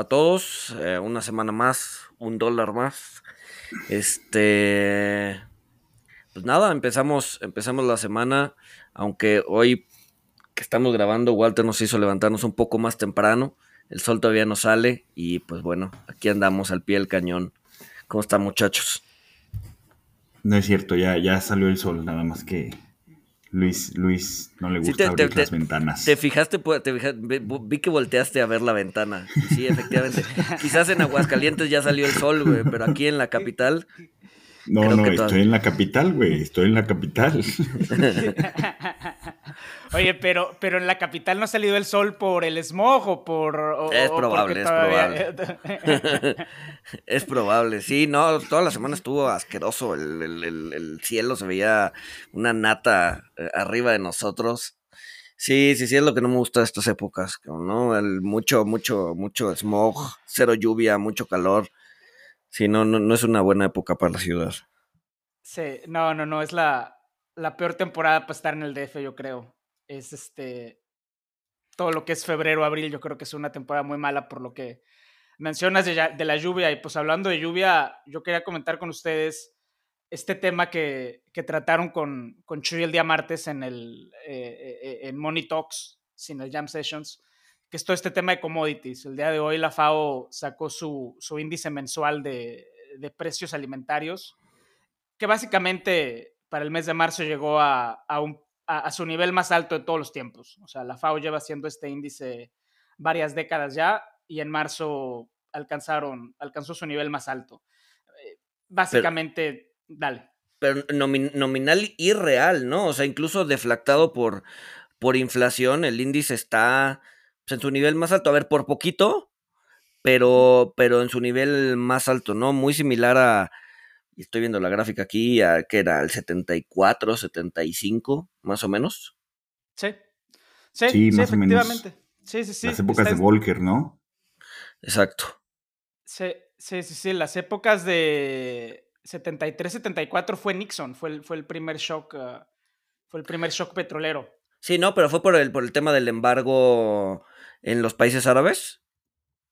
a todos, eh, una semana más, un dólar más. Este, pues nada, empezamos, empezamos la semana, aunque hoy que estamos grabando, Walter nos hizo levantarnos un poco más temprano, el sol todavía no sale y pues bueno, aquí andamos al pie del cañón. ¿Cómo están muchachos? No es cierto, ya, ya salió el sol, nada más que Luis, Luis no le gusta abrir las ventanas. Te fijaste, te vi que volteaste a ver la ventana. Sí, efectivamente. Quizás en Aguascalientes ya salió el sol, güey, pero aquí en la capital. No, no, estoy en la capital, güey. Estoy en la capital. Oye, pero, pero en la capital no ha salido el sol por el smog o por. es probable, es probable. es probable, sí, no, toda la semana estuvo asqueroso. El, cielo se veía una nata eh, arriba de nosotros. Sí, sí, sí, es lo que no me gusta de estas épocas, ¿no? El mucho, mucho, mucho smog, cero lluvia, mucho calor. Sí, no, no, no es una buena época para la ciudad. Sí, no, no, no, es la, la peor temporada para estar en el DF, yo creo es este, todo lo que es febrero, abril, yo creo que es una temporada muy mala por lo que mencionas de, la lluvia. Y pues hablando de lluvia, yo quería comentar con ustedes este tema que, que trataron con, con Chuy el día martes en, el, eh, eh, en Money Talks, sin el Jam Sessions, que es todo este tema de commodities. El día de hoy la FAO sacó su, su índice mensual de, de, precios alimentarios, que básicamente para el mes de marzo llegó a, a un a, su nivel más alto de todos los tiempos. O sea, la FAO lleva haciendo este índice varias décadas ya y en marzo alcanzaron, alcanzó su nivel más alto. Eh, básicamente, dale. Pero nominal y real, ¿no? O sea, incluso deflactado por, por inflación, el índice está pues, en su nivel más alto. A ver, por poquito, pero, pero en su nivel más alto, ¿no? Muy similar a, y estoy viendo la gráfica aquí, que era el 74, 75, más o menos. Sí, sí, sí, efectivamente. Sí, sí, sí. Las épocas de Volcker, ¿no? Exacto. Sí, sí, sí, sí. Las épocas de 73, 74 fue Nixon, fue el, fue el primer shock, ah, fue el primer shock petrolero. Sí, no, pero fue por el, por el tema del embargo en los países árabes.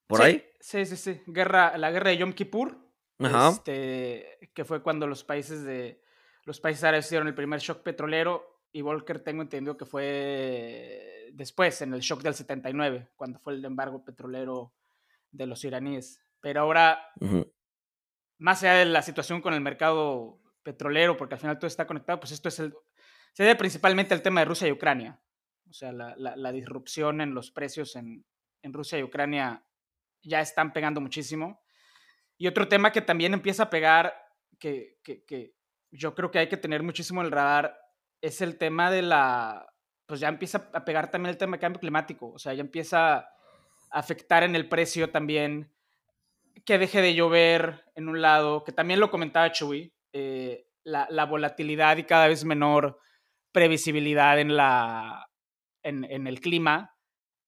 ¿Por ahí? Sí, sí, sí. Guerra, la guerra de Yom Kippur este, que fue cuando los países de los países árabes hicieron el primer shock petrolero y Volcker tengo entendido que fue después, en el shock del 79, cuando fue el embargo petrolero de los iraníes. Pero ahora, más allá de la situación con el mercado petrolero, porque al final todo está conectado, pues esto es el... Se debe principalmente al tema de Rusia y Ucrania. O sea, la, la disrupción en los precios en, en Rusia y Ucrania ya están pegando muchísimo. Y otro tema que también empieza a pegar, que, que, yo creo que hay que tener muchísimo en el radar, es el tema de la, pues ya empieza a pegar también el tema de cambio climático, o sea, ya empieza a afectar en el precio también, que deje de llover en un lado, que también lo comentaba Chuy, eh, la, la, volatilidad y cada vez menor previsibilidad en, la, en, en, el clima,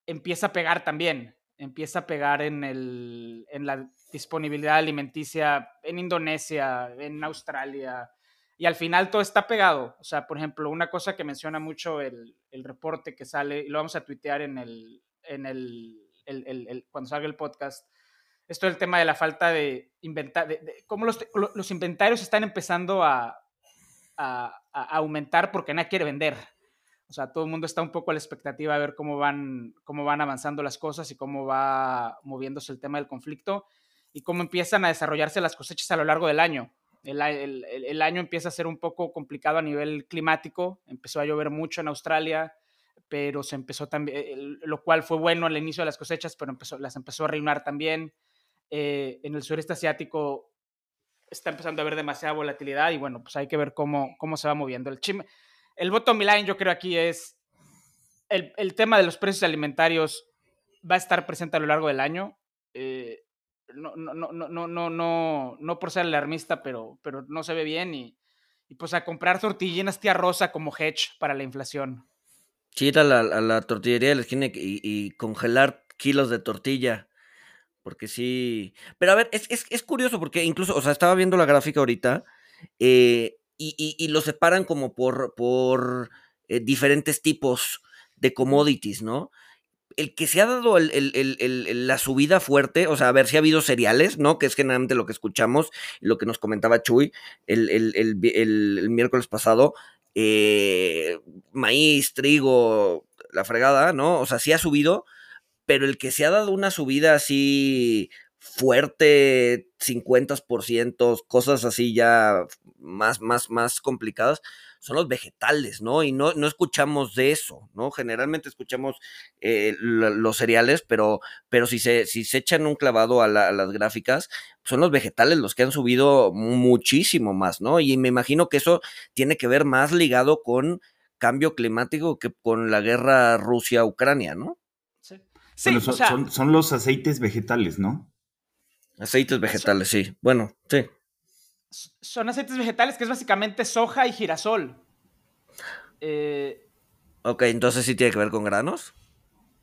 empieza a pegar también, empieza a pegar en, el, en la disponibilidad alimenticia en Indonesia, en Australia, y al final todo está pegado. O sea, por ejemplo, una cosa que menciona mucho el, el reporte que sale, y lo vamos a tuitear en el, en el, el, cuando salga el podcast, esto es el tema de la falta de inventar, de, cómo los, los, inventarios están empezando a, a, a, aumentar porque nadie quiere vender. O sea, todo el mundo está un poco a la expectativa de ver cómo van, cómo van avanzando las cosas y cómo va moviéndose el tema del conflicto y cómo empiezan a desarrollarse las cosechas a lo largo del año. El, año empieza a ser un poco complicado a nivel climático, empezó a llover mucho en Australia, pero se empezó también, lo cual fue bueno al inicio de las cosechas, pero empezó, las empezó a reinar también. Eh, en el sureste asiático está empezando a haber demasiada volatilidad y bueno, pues hay que ver cómo, cómo se va moviendo. El, chim, el bottom line yo creo aquí es el, el, tema de los precios alimentarios va a estar presente a lo largo del año. Eh, no, no, no, no, no, no, no por ser alarmista, pero, pero no se ve bien y, pues a comprar tortillinas tía Rosa como hedge para la inflación. Sí, ir a la, tortillería de la esquina y, congelar kilos de tortilla. Porque sí. Pero a ver, es, es, curioso porque incluso, o sea, estaba viendo la gráfica ahorita eh, y, y, lo separan como por, por eh, diferentes tipos de commodities, ¿no? el que se ha dado la subida fuerte, o sea, a ver si ha habido cereales, ¿no? Que es generalmente lo que escuchamos, lo que nos comentaba Chuy el, miércoles pasado, eh, maíz, trigo, la fregada, ¿no? O sea, sí ha subido, pero el que se ha dado una subida así fuerte, 50%, cosas así ya más, más, más complicadas, son los vegetales, ¿no? Y no, no escuchamos de eso, ¿no? Generalmente escuchamos eh, los cereales, pero, pero si, se, si se echan un clavado a, las gráficas, son los vegetales los que han subido muchísimo más, ¿no? Y me imagino que eso tiene que ver más ligado con cambio climático que con la guerra Rusia-Ucrania, ¿no? Sí. son, son, los aceites vegetales, ¿no? Aceites vegetales, sí. Bueno, sí son aceites vegetales que es básicamente soja y girasol. Eh, ok, entonces sí tiene que ver con granos.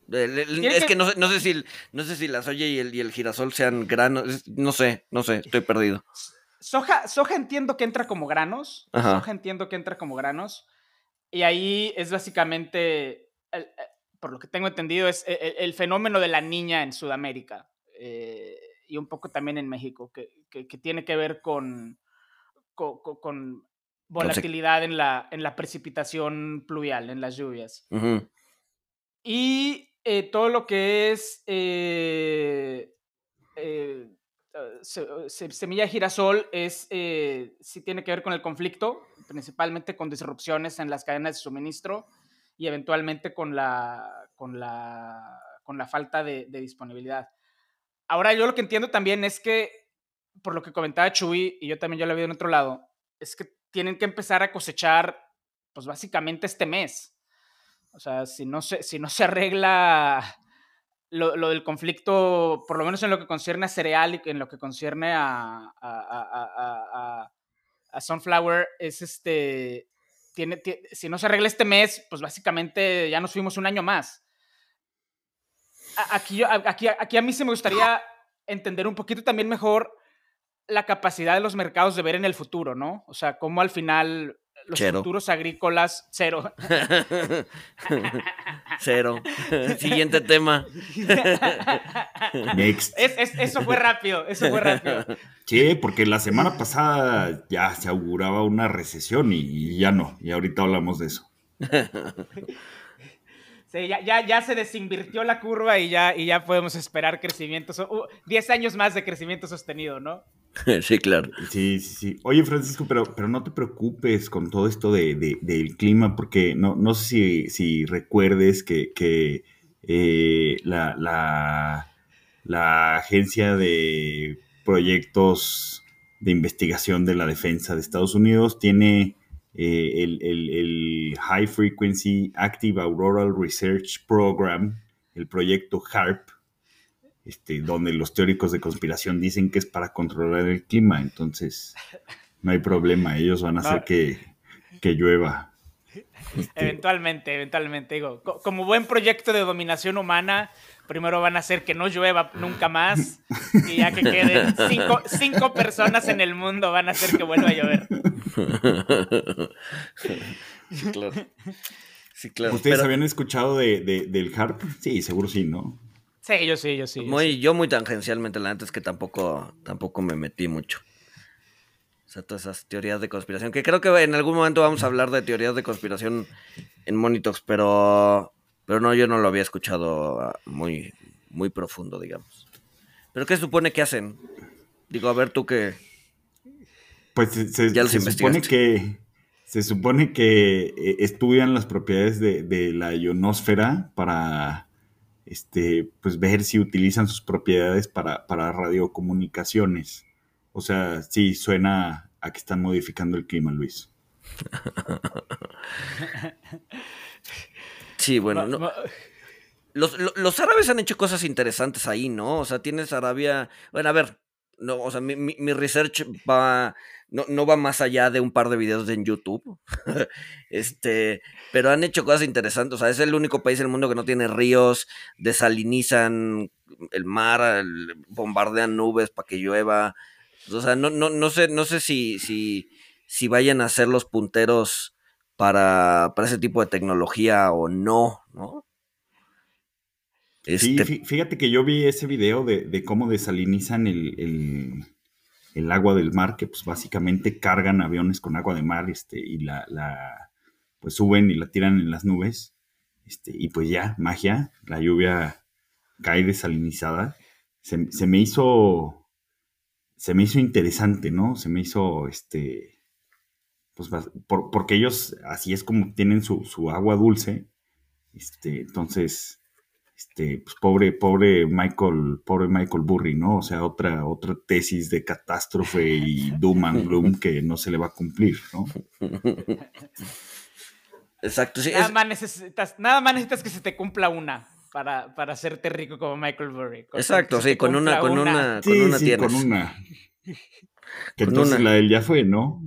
es que, no, sé si, no sé si la soya y el, y el girasol sean granos. No sé, no sé, estoy perdido. Soja, soja entiendo que entra como granos. Soja entiendo que entra como granos. Y ahí es básicamente, eh, por lo que tengo entendido, es eh, el, fenómeno de la niña en Sudamérica. Y un poco también en México, que, que, tiene que ver con, con, volatilidad en la, en la precipitación pluvial, en las lluvias. Y eh, todo lo que es eh, eh, semilla de girasol es, sí tiene que ver con el conflicto, principalmente con disrupciones en las cadenas de suministro y eventualmente con la, con la, con la falta de, de disponibilidad. Ahora yo lo que entiendo también es que por lo que comentaba Chuy, y yo también ya lo había en otro lado, es que tienen que empezar a cosechar, pues básicamente este mes. O sea, si no se, si no se arregla lo, del conflicto, por lo menos en lo que concierne a cereal y en lo que concierne a, Sunflower, es este, tiene, si no se arregla este mes, pues básicamente ya nos fuimos un año más. Aquí, aquí, aquí a mí se me gustaría entender un poquito también mejor la capacidad de los mercados de ver en el futuro, ¿no? O sea, cómo al final los futuros agrícolas, cero. cero. Siguiente tema. Next. eso fue rápido, eso fue rápido. Sí, porque la semana pasada ya se auguraba una recesión y, ya no, y ahorita hablamos de eso. Sí, ya, ya, ya, se desinvirtió la curva y ya, y ya podemos esperar crecimiento, 10 años más de crecimiento sostenido, ¿no? sí, claro. Sí, sí, sí. Oye, Francisco, pero, pero no te preocupes con todo esto de, del clima, porque no, no sé si, recuerdes que, eh, la, la, Agencia de Proyectos de Investigación de la Defensa de Estados Unidos tiene eh, el, el High Frequency Active Auroral Research Program, el proyecto HARP, este, donde los teóricos de conspiración dicen que es para controlar el clima, entonces no hay problema, ellos van a hacer que, llueva. Este, eventualmente, eventualmente, digo, como buen proyecto de dominación humana, primero van a hacer que no llueva nunca más y ya que queden cinco, personas en el mundo van a hacer que vuelva a llover. Sí, claro. ¿Ustedes habían escuchado de, del HARP? Sí, seguro sí, ¿no? Sí, yo sí, yo sí. Muy, yo, muy tangencialmente, la neta es que tampoco, tampoco me metí mucho. O sea, todas esas teorías de conspiración, que creo que en algún momento vamos a hablar de teorías de conspiración en Monitox, pero, pero no, yo no lo había escuchado ah, muy, muy profundo, digamos. ¿Pero qué supone que hacen? Digo, a ver tú qué... Pues se, supone que se supone que eh, estudian las propiedades de, de la ionosfera para este, pues ver si utilizan sus propiedades para, radiocomunicaciones. O sea, sí, suena a que están modificando el clima, Luis. sí, bueno, los, árabes han hecho cosas interesantes ahí, ¿no? O sea, tienes Arabia. Bueno, a ver, no, o sea, mi, mi, research va. No, no, va más allá de un par de videos en YouTube. este, pero han hecho cosas interesantes. O sea, es el único país del mundo que no tiene ríos, desalinizan el mar, bombardean nubes para que llueva. O sea, no, no, no sé, no sé si, si, si vayan a ser los punteros para, para ese tipo de tecnología o no, ¿no? Sí, este fíjate que yo vi ese video de, cómo desalinizan el, agua del mar, que pues básicamente cargan aviones con agua de mar este, y la, la pues suben y la tiran en las nubes. Este, y pues ya, magia, la lluvia cae desalinizada. Se, se, me hizo. Se me hizo interesante, ¿no? Se me hizo este. Pues porque ellos así es como tienen su, su agua dulce. Este, entonces este, pues pobre, pobre Michael, pobre Michael Burry, ¿no? O sea, otra, otra tesis de catástrofe y doom and gloom que no se le va a cumplir, ¿no? Exacto, sí. Nada, más necesitas, nada más necesitas que se te cumpla una para, para hacerte rico como Michael Burry. Exacto, sí, con una, con una, con una, sí, con una. Que entonces la de él ya fue, ¿no?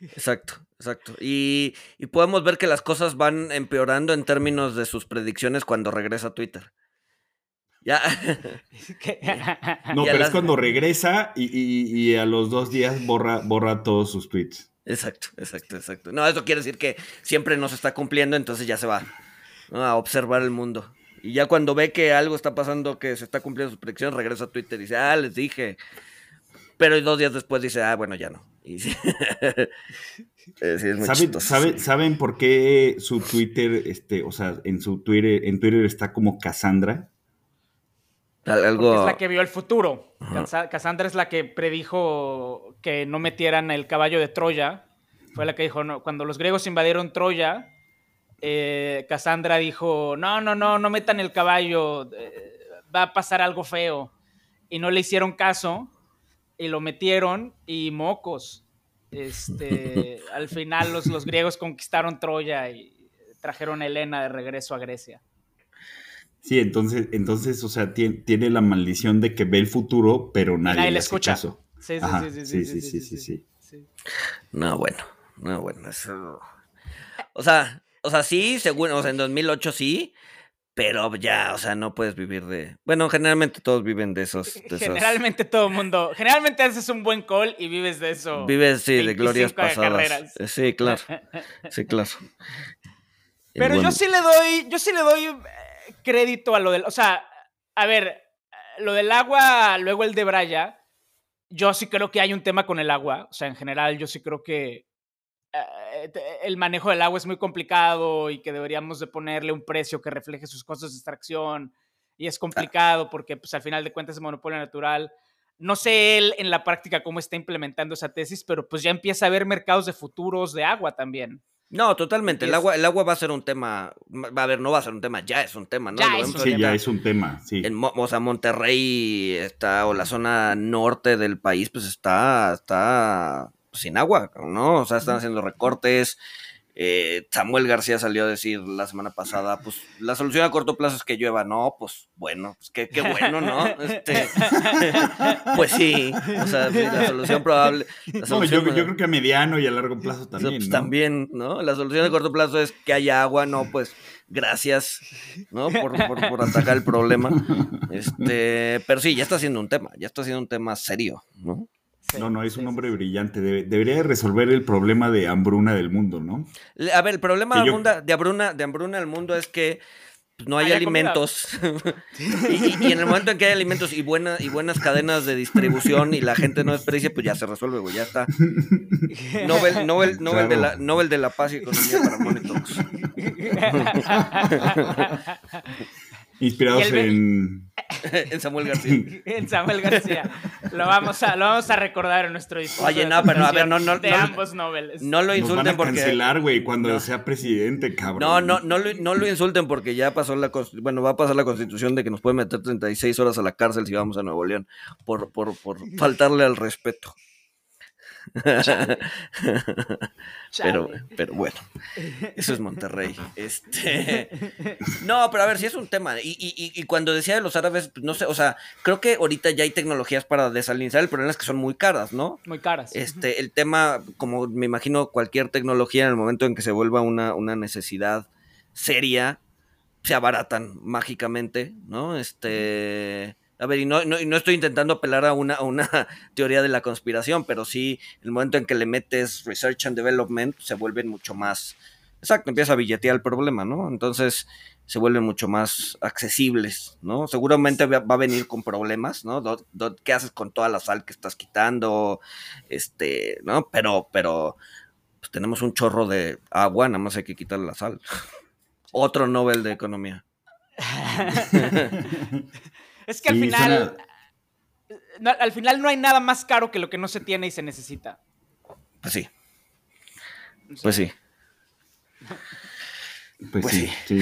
Exacto. Exacto. Y, podemos ver que las cosas van empeorando en términos de sus predicciones cuando regresa a Twitter. Ya. no, pero es cuando regresa y, a los dos días borra, borra todos sus tweets. Exacto, exacto, exacto. No, eso quiere decir que siempre nos está cumpliendo, entonces ya se va a observar el mundo. Y ya cuando ve que algo está pasando, que se está cumpliendo sus predicciones, regresa a Twitter y dice, ah, les dije. Pero dos días después dice, ah, bueno, ya no. Y ¿Saben, ¿Saben, por qué su Twitter, este, o sea, en su Twitter, en Twitter está como Cassandra? Algo... es la que vio el futuro. Cassandra es la que predijo que no metieran el caballo de Troya. Fue la que dijo, no, cuando los griegos invadieron Troya, eh, Cassandra dijo, no, no, no, no metan el caballo, eh, va a pasar algo feo. Y no le hicieron caso y lo metieron y mocos. Este, al final los, los griegos conquistaron Troya y trajeron a Helena de regreso a Grecia. Sí, entonces, entonces, o sea, tiene, la maldición de que ve el futuro, pero nadie, le escucha. Sí, sí, sí, sí, sí, sí, sí, sí, No, bueno, no, bueno, eso... O sea, o sea, sí, según, o sea, en 2008 sí, pero ya, o sea, no puedes vivir de. Bueno, generalmente todos viven de esos. generalmente todo el mundo. Generalmente haces un buen call y vives de eso. Vives, sí, de glorias pasadas. Eh, sí, claro. Sí, claro. Pero yo sí le doy. Yo sí le doy eh, crédito a lo del. O sea, a ver, lo del agua, luego el de Braya. Yo sí creo que hay un tema con el agua. O sea, en general, yo sí creo que el manejo del agua es muy complicado y que deberíamos de ponerle un precio que refleje sus costos de extracción y es complicado porque pues al final de cuentas es monopolio natural. No sé él en la práctica cómo está implementando esa tesis, pero pues ya empieza a haber mercados de futuros de agua también. No, totalmente. El agua, el agua va a ser un tema. Va a ver, no va a ser un tema, ya es un tema, ¿no? sí, ya es un tema, sí. o sea, Monterrey está, o la zona norte del país, pues está, está sin agua, ¿no? O sea, están haciendo recortes. Eh, Samuel García salió a decir la semana pasada, pues la solución a corto plazo es que llueva, no, pues bueno, pues qué, qué bueno, ¿no? Este, pues sí, o sea, la solución probable. yo, creo que a mediano y a largo plazo también. Pues, También, ¿no? La solución a corto plazo es que haya agua, no, pues gracias, ¿no? Por, por, por atacar el problema. Este, pero sí, ya está siendo un tema, ya está siendo un tema serio, ¿no? No, no, es un hombre brillante. debería resolver el problema de hambruna del mundo, ¿no? A ver, el problema de, hambruna, de hambruna del mundo es que pues, no hay alimentos. y, en el momento en que hay alimentos y, buena, y buenas cadenas de distribución y la gente no desprecia, pues ya se resuelve, güey, ya está. Nobel, Nobel, Nobel, de, la, Nobel de la Paz y Economía para Monitox. Inspirados en... en Samuel García. en Samuel García. Lo vamos a, lo vamos a recordar en nuestro discurso. Oye, no, pero a ver, no, no. De ambos noveles. No lo insulten Nos van a cancelar, güey, cuando sea presidente, cabrón. No, no, no lo, no lo insulten porque ya pasó la. Bueno, va a pasar la constitución de que nos puede meter 36 horas a la cárcel si vamos a Nuevo León por, por, por faltarle al respeto. pero, pero bueno, eso es Monterrey. Este, no, pero a ver, si es un tema. Y, y, y, cuando decía de los árabes, pues, no sé, o sea, creo que ahorita ya hay tecnologías para desalinizar. El problema es que son muy caras, ¿no? Muy caras. Este, el tema, como me imagino cualquier tecnología, en el momento en que se vuelva una, una necesidad seria, se abaratan mágicamente, ¿no? Este a ver, y no, no, estoy intentando apelar a una, una teoría de la conspiración, pero sí, el momento en que le metes research and development, se vuelven mucho más, exacto, empieza a billetear el problema, ¿no? Entonces se vuelven mucho más accesibles, ¿no? Seguramente va a venir con problemas, ¿no? ¿Qué haces con toda la sal que estás quitando? Este, ¿no? Pero, pero, pues tenemos un chorro de agua, nada más hay que quitarle la sal. Otro Nobel de Economía. Es que al final. al final no hay nada más caro que lo que no se tiene y se necesita. Pues sí. Pues sí. Pues, pues sí, sí,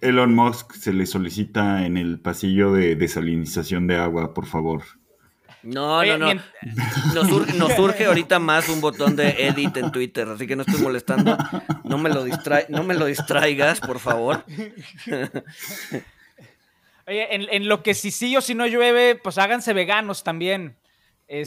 Elon, Musk se le solicita en el pasillo de desalinización de agua, por favor. No, no, no. Nos surge, ahorita más un botón de edit en Twitter, así que no estoy molestando. No me lo, no me lo distraigas, por favor. Oye, en, lo que si sí o si no llueve, pues háganse veganos también.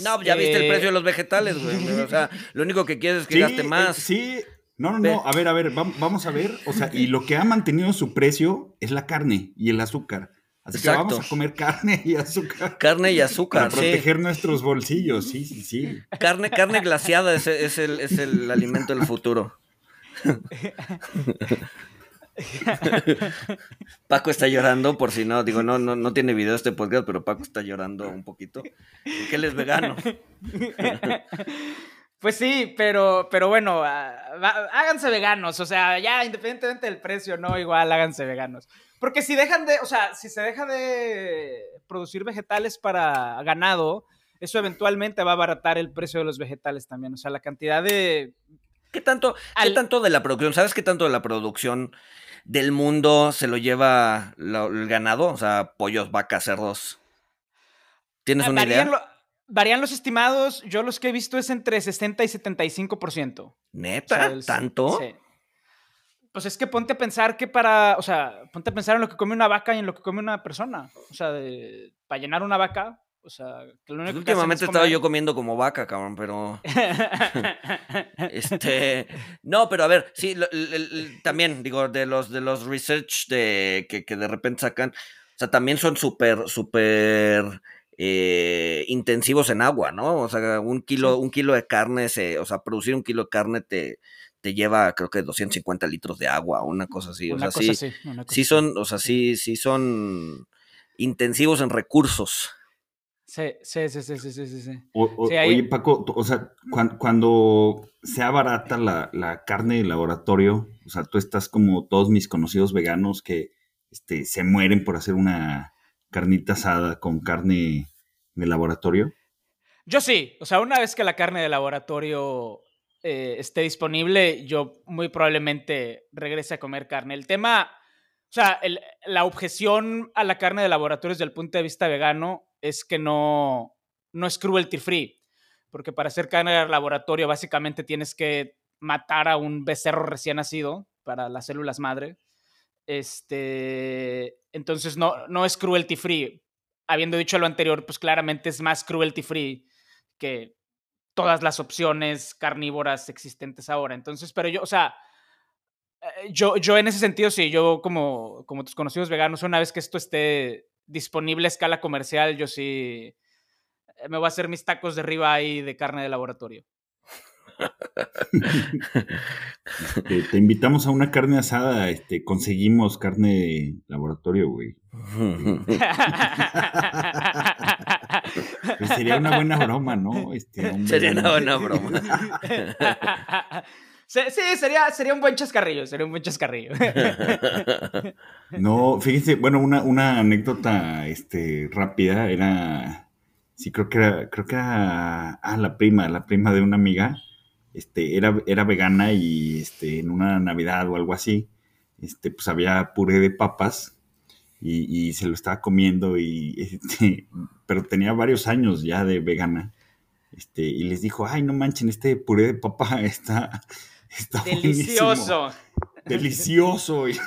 No, ya viste el precio de los vegetales, güey. O sea, lo único que quieres es que gaste más. sí, no, no, no. A ver, a ver, vamos a ver. O sea, y lo que ha mantenido su precio es la carne y el azúcar. Así que vamos a comer carne y azúcar. Carne y azúcar, Para proteger nuestros bolsillos, sí, sí, sí. Carne, carne glaciada es, es, el, es el alimento del futuro. Paco está llorando, por si no, digo, no, no, no tiene video este podcast, pero Paco está llorando un poquito. Porque él es vegano. Pues sí, pero, pero bueno, ah, háganse veganos, o sea, ya independientemente del precio, no, igual háganse veganos. Porque si dejan de, o sea, si se deja de producir vegetales para ganado, eso eventualmente va a abaratar el precio de los vegetales también. O sea, la cantidad de. ¿Qué tanto, ¿qué tanto de la producción? ¿Sabes qué tanto de la producción del mundo se lo lleva el ganado? O sea, pollos, vacas, cerdos. ¿Tienes ah, una idea? varían los estimados. Yo los que he visto es entre 60 y 75%. ¿Neta? ¿Tanto? Sí. Pues es que ponte a pensar que para, o sea, ponte a pensar en lo que come una vaca y en lo que come una persona. O sea, para llenar una vaca, o sea, que lo único pues últimamente he estado yo comiendo como vaca, cabrón, pero. este. No, pero a ver, sí, también, digo, de los, de los research de, que, de repente sacan. O sea, también son súper, súper. Eh, intensivos en agua, ¿no? O sea, un kilo, un kilo de carne, se, o sea, producir un kilo de carne te, te lleva, creo que 250 litros de agua, una cosa así. O sea, sí, sí son, o sea, sí, sí son intensivos en recursos. Sí, sí, sí, sí, sí, sí, sí. Oye, Paco, o sea, cuando, se abarata la, la, carne de laboratorio, o sea, tú estás como todos mis conocidos veganos que este, se mueren por hacer una carnita asada con carne de laboratorio. Yo sí, o sea, una vez que la carne de laboratorio eh, esté disponible, yo muy probablemente regrese a comer carne. El tema, o sea, la objeción a la carne de laboratorio desde el punto de vista vegano es que no, no es cruelty free, porque para hacer carne de laboratorio básicamente tienes que matar a un becerro recién nacido para las células madre. Este, entonces no, no es cruelty free. Habiendo dicho lo anterior, pues claramente es más cruelty free que todas las opciones carnívoras existentes ahora. Entonces, pero yo, o sea, eh, yo, yo en ese sentido, sí, yo como, como tus conocidos veganos, una vez que esto esté disponible a escala comercial, yo sí eh, me voy a hacer mis tacos de riba ahí de carne de laboratorio. Este, te invitamos a una carne asada, este, conseguimos carne de laboratorio, güey. Pues sería una buena broma, ¿no? Este, sería una buena broma. Sí, sería, sería un buen chascarrillo, sería un buen chascarrillo. No, fíjense, bueno, una, una anécdota este, rápida era, sí, creo que era, creo que era, ah, la prima, la prima de una amiga, este, era, era vegana y este, en una Navidad o algo así, este, pues había puré de papas y, y se lo estaba comiendo y, este, pero tenía varios años ya de vegana Este, y les dijo, ay, no manchen, este puré de papa está, está delicioso. Delicioso. el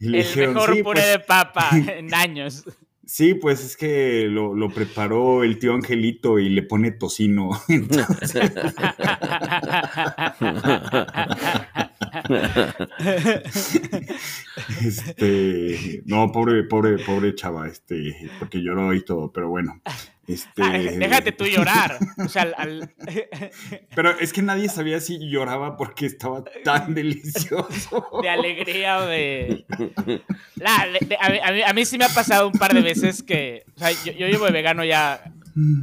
mejor puré pues". de papa en años. Sí, pues es que lo, lo, preparó el tío Angelito y le pone tocino. este, no, pobre, pobre, pobre chava, este, porque lloró y todo, pero bueno. Este... Déjate tú llorar. Pero es que nadie sabía si lloraba porque estaba tan delicioso. De alegría o de... a, mí, sí me ha pasado un par de veces que... yo, yo llevo de vegano ya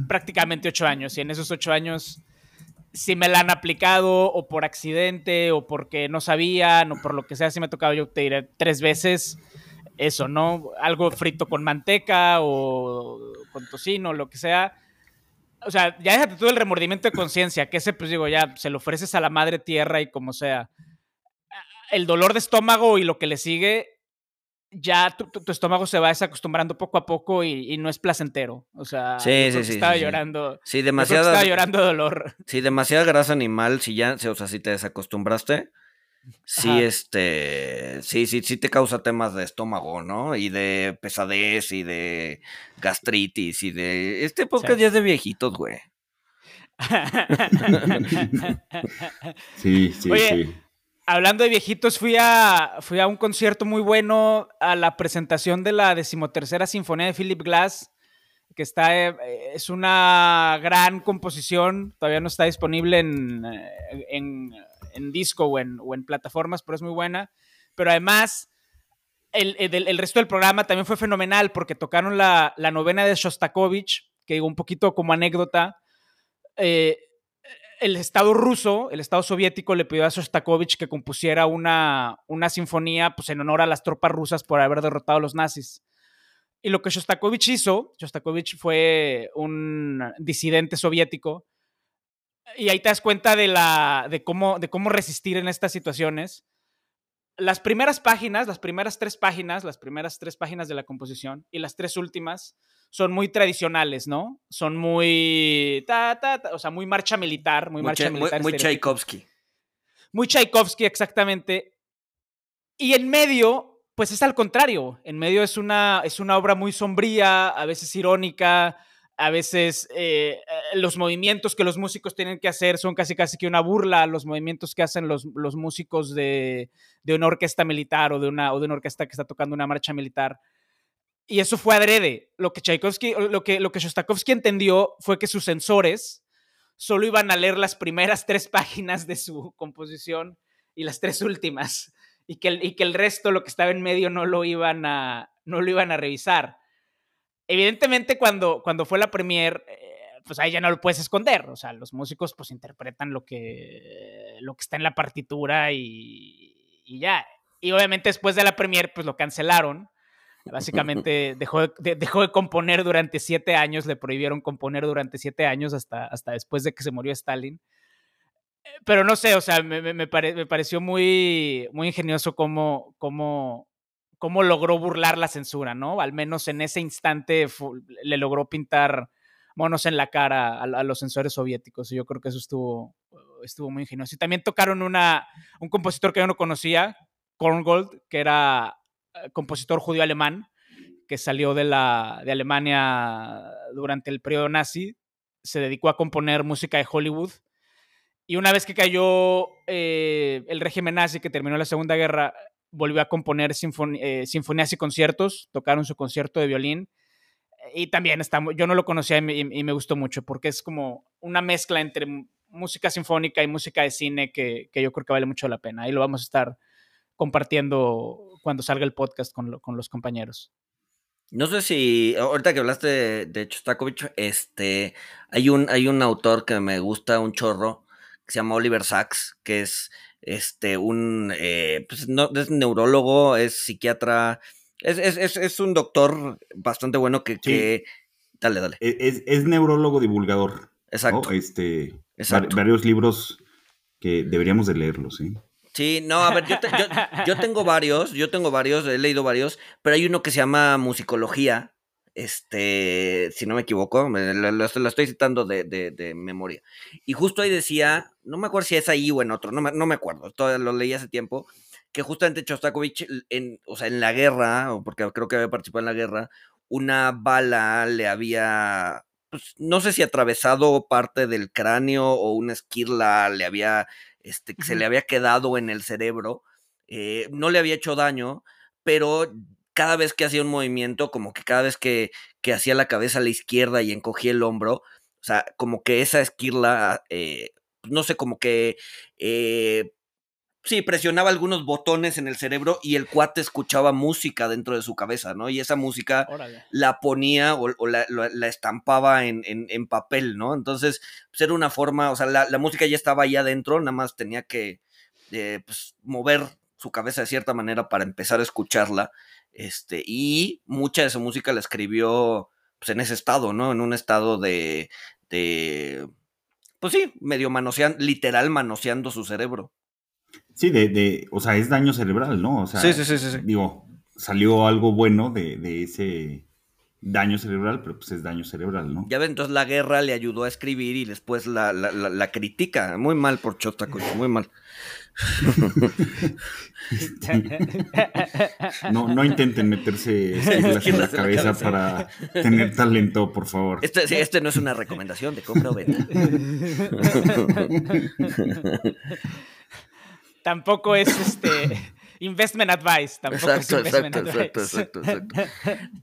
prácticamente ocho años y en esos ocho años si me la han aplicado o por accidente o porque no sabían o por lo que sea, si me ha tocado yo te diré tres veces eso, ¿no? Algo frito con manteca o con tocino, lo que sea. O sea, ya déjate todo el remordimiento de conciencia, que ese, pues digo, ya se lo ofreces a la madre tierra y como sea. El dolor de estómago y lo que le sigue, ya tu, estómago se va desacostumbrando poco a poco y, no es placentero. O sea, sí, sí, sí, estaba llorando. Sí, demasiada. Estaba llorando dolor. Sí, demasiada grasa animal, si ya, o sea, si te desacostumbraste, sí, este, sí, sí, sí te causa temas de estómago, ¿no? Y de pesadez y de gastritis y de... Este podcast ya es de viejitos, güey. sí, sí, sí hablando de viejitos, fui a, fui a un concierto muy bueno, a la presentación de la decimotercera sinfonía de Philip Glass, que está, eh, es una gran composición, todavía no está disponible en, en, disco o en, o en, plataformas, pero es muy buena. Pero además, el, el, resto del programa también fue fenomenal porque tocaron la, la novena de Shostakovich, que digo un poquito como anécdota. Eh, el Estado ruso, el Estado soviético, le pidió a Shostakovich que compusiera una, una sinfonía pues, en honor a las tropas rusas por haber derrotado a los nazis. Y lo que Shostakovich hizo, Shostakovich fue un disidente soviético, y ahí te das cuenta de, la, de, cómo, de cómo resistir en estas situaciones. Las primeras páginas, las primeras tres páginas, las primeras tres páginas de la composición y las tres últimas son muy tradicionales, ¿no? Son muy, ta, ta, o sea, muy marcha militar, muy, marcha militar. Muy, Tchaikovsky. Muy Tchaikovsky, exactamente. Y en medio, pues es al contrario. En medio es una, es una obra muy sombría, a veces irónica, a veces eh, los movimientos que los músicos tienen que hacer son casi casi que una burla los movimientos que hacen los, los músicos de, de, una orquesta militar o de una, o de una orquesta que está tocando una marcha militar. Y eso fue adrede. Lo que Tchaikovsky, lo que, lo que Shostakovsky entendió fue que sus sensores solo iban a leer las primeras tres páginas de su composición y las tres últimas. Y que el, y que el resto, lo que estaba en medio, no lo iban a, no lo iban a revisar. Evidentemente, cuando, cuando fue la premier, eh, pues ahí ya no lo puedes esconder. O sea, los músicos pues interpretan lo que, lo que está en la partitura y, y ya. Y obviamente después de la premier, pues lo cancelaron Básicamente dejó de, dejó de componer durante siete años, le prohibieron componer durante siete años hasta, hasta después de que se murió Stalin. Eh, pero no sé, o sea, me, me, me, pareció muy, muy ingenioso cómo, cómo, cómo logró burlar la censura, ¿no? Al menos en ese instante le logró pintar monos en la cara a, los censores soviéticos. Y yo creo que eso estuvo, estuvo muy ingenioso. Y también tocaron una, un compositor que yo no conocía, Korngold, que era eh, compositor judío alemán que salió de, la, de Alemania durante el periodo nazi, se dedicó a componer música de Hollywood. Y una vez que cayó eh, el régimen nazi, que terminó la Segunda Guerra, volvió a componer eh, sinfonías y conciertos, tocaron su concierto de violín. Y también está, yo no lo conocía y me, gustó mucho, porque es como una mezcla entre música sinfónica y música de cine que, que yo creo que vale mucho la pena. Ahí lo vamos a estar compartiendo cuando salga el podcast con, con los compañeros. No sé si, ahorita que hablaste de, de Chostakovich, este, hay un, hay un autor que me gusta un chorro, que se llama Oliver Sacks, que es este, un, eh, pues no, es neurólogo, es psiquiatra, es, es, es, un doctor bastante bueno que, que... dale, dale. E, es, es, neurólogo divulgador. Exacto. Este, varios libros que deberíamos de leerlos, ¿sí? Sí, no, a ver, yo, yo, tengo varios, yo tengo varios, he leído varios, pero hay uno que se llama Musicología, este, si no me equivoco, lo, estoy citando de, memoria. Y justo ahí decía, no me acuerdo si es ahí o en otro, no me, no me acuerdo, todavía lo leí hace tiempo, que justamente Chostakovich, en, o sea, en la guerra, o porque creo que había participado en la guerra, una bala le había, pues, no sé si atravesado parte del cráneo o una esquirla le había, este, se le había quedado en el cerebro, eh, no le había hecho daño, pero cada vez que hacía un movimiento, como que cada vez que, que hacía la cabeza a la izquierda y encogía el hombro, o sea, como que esa esquirla, eh, no sé, como que eh, Sí, presionaba algunos botones en el cerebro y el cuate escuchaba música dentro de su cabeza, ¿no? Y esa música la ponía o, la, estampaba en, papel, ¿no? Entonces, pues era una forma, o sea, la, música ya estaba ahí adentro, nada más tenía que eh, pues, mover su cabeza de cierta manera para empezar a escucharla. Este, y mucha de esa música la escribió pues, en ese estado, ¿no? En un estado de, de pues sí, medio manoseando, literal manoseando su cerebro. Sí, de, de, o sea, es daño cerebral, ¿no? O sea, sí, sí, sí, sí, Digo, salió algo bueno de, de, ese daño cerebral, pero pues es daño cerebral, ¿no? Ya ven, entonces la guerra le ayudó a escribir y después la, la, la, critica. Muy mal por Chostakovich, muy mal. no, no intenten meterse en la cabeza para tener talento, por favor. Este, este no es una recomendación de compra o venta. tampoco es este investment advice. Tampoco es investment exacto, exacto, exacto,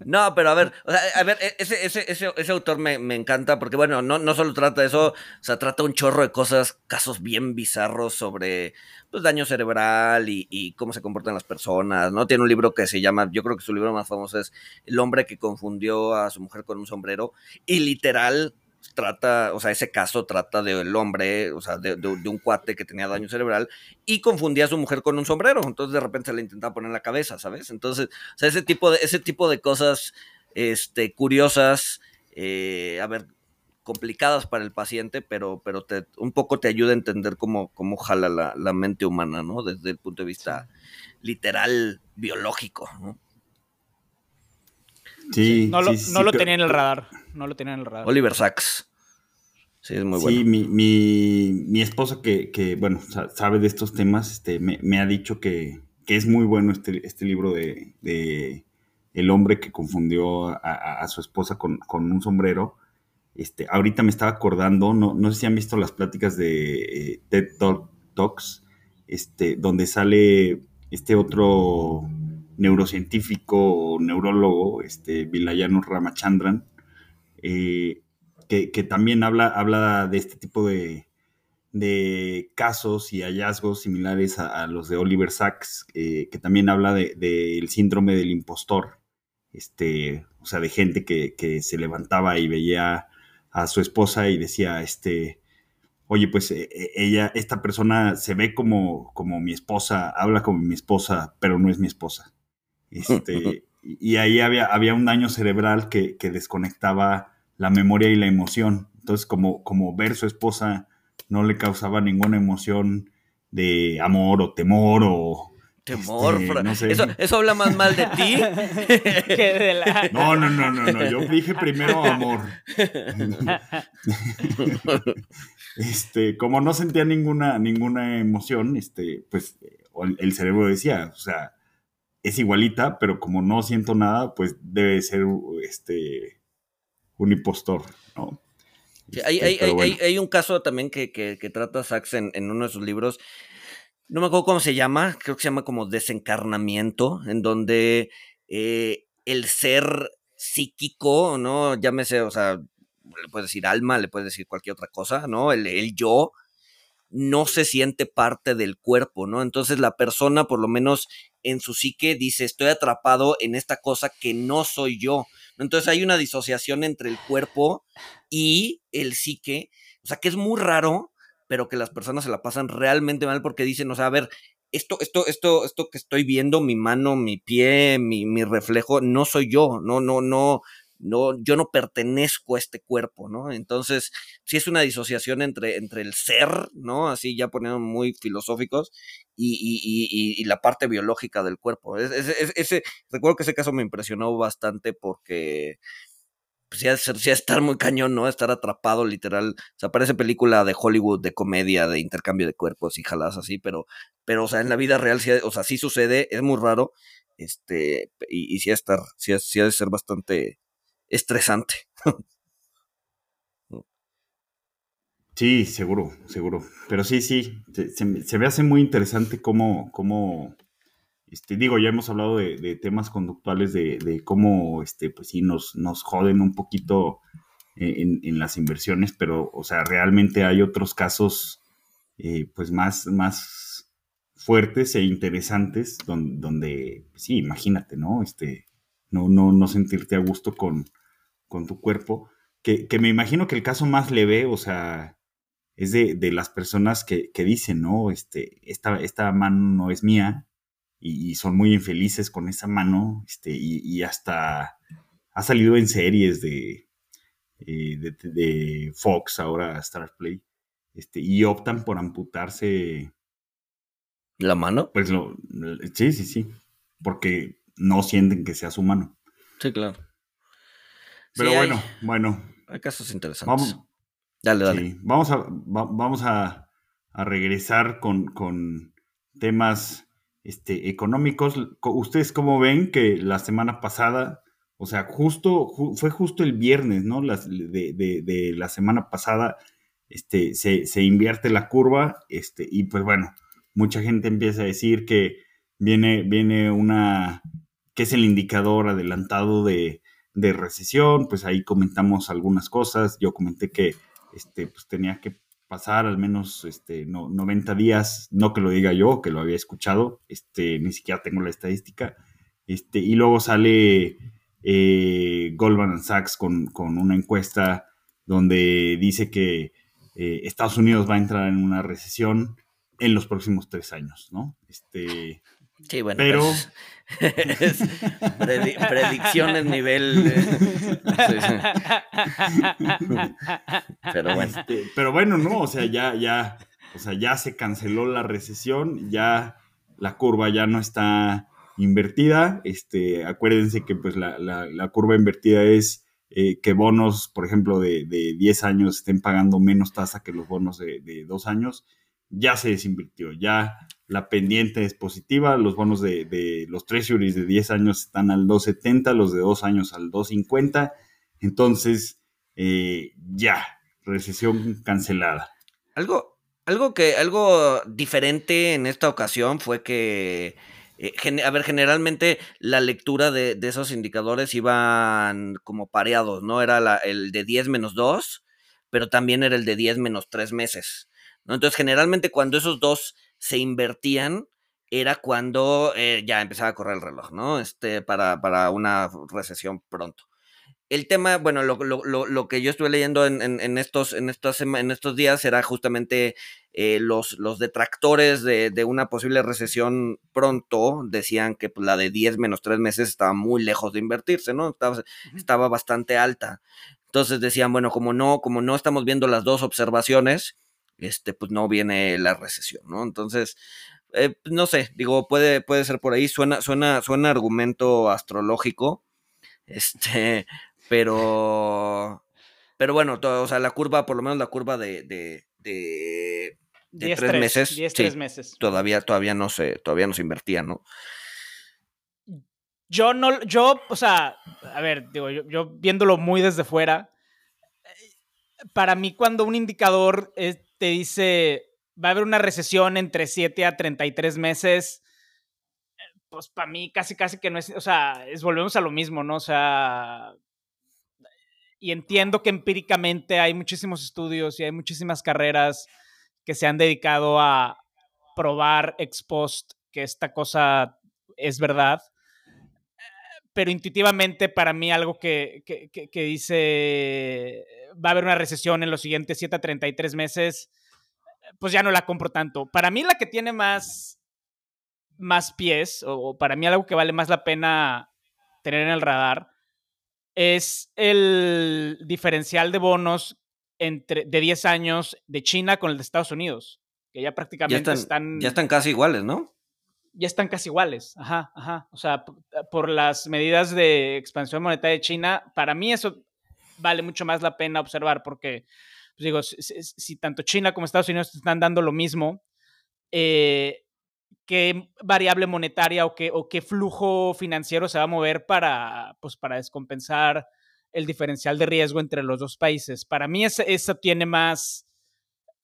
No, pero a ver, a ver, e, ese, ese, ese, ese autor me, me, encanta porque, bueno, no, no solo trata de eso, o sea, trata un chorro de cosas, casos bien bizarros sobre pues, daño cerebral y, y, cómo se comportan las personas, ¿no? Tiene un libro que se llama, yo creo que su libro más famoso es El hombre que confundió a su mujer con un sombrero y literal trata, o sea, ese caso trata del hombre, o sea, de, un cuate que tenía daño cerebral y confundía a su mujer con un sombrero, entonces de repente se le intentaba poner en la cabeza, ¿sabes? Entonces, o sea, ese tipo de, ese tipo de cosas este, curiosas, eh, a ver, complicadas para el paciente, pero, pero te, un poco te ayuda a entender cómo, cómo jala la, mente humana, ¿no? Desde el punto de vista literal, biológico, ¿no? Sí, no lo, no lo tenía en el radar no lo tenía en el radar. Oliver Sacks. Sí, es muy bueno. Sí, mi, mi, mi esposa que, bueno, sabe de estos temas, este, me, ha dicho que, es muy bueno este, este libro de, El hombre que confundió a, su esposa con, un sombrero. Este, ahorita me estaba acordando, no, no sé si han visto las pláticas de eh, TED Talks, este, donde sale este otro neurocientífico o neurólogo, este, Vilayano Ramachandran, eh, que, también habla, habla de este tipo de, casos y hallazgos similares a, los de Oliver Sacks, eh, que también habla del síndrome del impostor, este, o sea, de gente que, se levantaba y veía a su esposa y decía, este, oye, pues e, e, ella, esta persona se ve como, como mi esposa, habla como mi esposa, pero no es mi esposa. Este, y ahí había, había un daño cerebral que, que desconectaba la memoria y la emoción. Entonces, como, como ver su esposa no le causaba ninguna emoción de amor o temor o... Temor, este, eso, eso, habla más mal de ti que de la... No, no, no, no, no, yo dije primero amor. este, como no sentía ninguna, ninguna emoción, este, pues el cerebro decía, o sea, es igualita, pero como no siento nada, pues debe ser este un impostor, ¿no? hay, este, hay, un caso también que, trata Sachs en, uno de sus libros, no me acuerdo cómo se llama, creo que se llama como desencarnamiento, en donde eh, el ser psíquico, ¿no? Llámese, o sea, le puedes decir alma, le puedes decir cualquier otra cosa, ¿no? El, el yo no se siente parte del cuerpo, ¿no? Entonces la persona, por lo menos en su psique, dice, estoy atrapado en esta cosa que no soy yo. Entonces hay una disociación entre el cuerpo y el psique, o sea, que es muy raro, pero que las personas se la pasan realmente mal porque dicen, o sea, a ver, esto, esto, esto, esto que estoy viendo, mi mano, mi pie, mi, mi reflejo, no soy yo, no, no, no, no, yo no pertenezco a este cuerpo, ¿no? Entonces, sí es una disociación entre, entre el ser, ¿no? Así ya poniendo muy filosóficos, y, la parte biológica del cuerpo. ese, recuerdo que ese caso me impresionó bastante porque pues ya, ya estar muy cañón, ¿no? Estar atrapado literal. O sea, parece película de Hollywood, de comedia, de intercambio de cuerpos y jaladas así, pero, pero, o sea, en la vida real, sí, o sea, sí sucede, es muy raro, este, y, y sí, estar, sí, sí ha de ser bastante estresante. Sí, seguro, seguro. Pero sí, sí, se, me hace muy interesante cómo, cómo este, digo, ya hemos hablado de, temas conductuales, de, cómo, este, pues sí, nos, nos joden un poquito en, las inversiones, pero, o sea, realmente hay otros casos, eh, pues más, más fuertes e interesantes, donde, pues sí, imagínate, ¿no? Este, no, no, no sentirte a gusto con, con tu cuerpo, que, que me imagino que el caso más leve, o sea, es de, de las personas que, que, dicen, ¿no? Este, esta, esta mano no es mía y, son muy infelices con esa mano este, y, hasta ha salido en series de, eh, de, de, Fox, ahora Star Play, este, y optan por amputarse. ¿La mano? Pues lo, sí, sí, sí, porque no sienten que sea su mano. Sí, claro. Pero bueno, bueno. Hay casos interesantes. Dale, dale. vamos a, vamos a, regresar con, temas este, económicos. ¿Ustedes cómo ven que la semana pasada, o sea, justo, fue justo el viernes, ¿no? de, la semana pasada, este, se, invierte la curva, este, y pues bueno, mucha gente empieza a decir que viene, viene una, que es el indicador adelantado de, de recesión, pues ahí comentamos algunas cosas. Yo comenté que este, pues tenía que pasar al menos este, no, 90 días, no que lo diga yo, que lo había escuchado, este, ni siquiera tengo la estadística. Este, y luego sale eh, Goldman Sachs con, una encuesta donde dice que eh, Estados Unidos va a entrar en una recesión en los próximos tres años, ¿no? Este, Sí, bueno, pero pues, predicciones nivel. pero bueno. Este, pero bueno, no, o sea, ya, ya, o sea, ya se canceló la recesión, ya la curva ya no está invertida. Este, acuérdense que pues la, curva invertida es eh, que bonos, por ejemplo, de, de, 10 años estén pagando menos tasa que los bonos de, de 2 años. Ya se desinvirtió, ya la pendiente es positiva, los bonos de, los treasuries de 10 años están al 2.70, los de 2 años al 2.50, entonces eh, ya, recesión cancelada. Algo, algo que, algo diferente en esta ocasión fue que, eh, a ver, generalmente la lectura de, esos indicadores iban como pareados, ¿no? Era el de 10 menos 2, pero también era el de 10 menos 3 meses. ¿No? Entonces, generalmente cuando esos dos se invertían era cuando eh, ya empezaba a correr el reloj, ¿no? Este, para, para una recesión pronto. El tema, bueno, lo, lo, lo, que yo estuve leyendo en, en, estos, en, estos, en estos días era justamente eh, los, los detractores de, de, una posible recesión pronto decían que pues, la de 10 menos 3 meses estaba muy lejos de invertirse, ¿no? Estaba, estaba bastante alta. Entonces decían, bueno, como no, como no estamos viendo las dos observaciones, este, pues no viene la recesión, ¿no? Entonces, eh, pues, no sé, digo, puede, puede ser por ahí, suena, suena, suena argumento astrológico, este, pero, pero bueno, o sea, la curva, por lo menos la curva de, de, de, tres, meses, tres meses. Todavía, todavía no se, todavía no se invertía, ¿no? Yo no, yo, o sea, a ver, digo, yo, viéndolo muy desde fuera, eh, para mí cuando un indicador es, te dice, va a haber una recesión entre 7 a 33 meses, pues para mí casi, casi que no es, o sea, volvemos a lo mismo, ¿no? O sea, y entiendo que empíricamente hay muchísimos estudios y hay muchísimas carreras que se han dedicado a probar ex post que esta cosa es verdad. Pero intuitivamente para mí algo que, que, que dice va a haber una recesión en los siguientes 7 a 33 meses, pues ya no la compro tanto. Para mí la que tiene más, más pies, o para mí algo que vale más la pena tener en el radar, es el diferencial de bonos entre, de 10 años de China con el de Estados Unidos, que ya prácticamente están, Ya están casi iguales, ¿no? Ya están casi iguales, ajá, ajá. O sea, por las medidas de expansión monetaria de China, para mí eso vale mucho más la pena observar porque, pues digo, si, tanto China como Estados Unidos están dando lo mismo, eh, qué variable monetaria o qué, o qué flujo financiero se va a mover para, pues, para descompensar el diferencial de riesgo entre los dos países. Para mí eso, tiene más,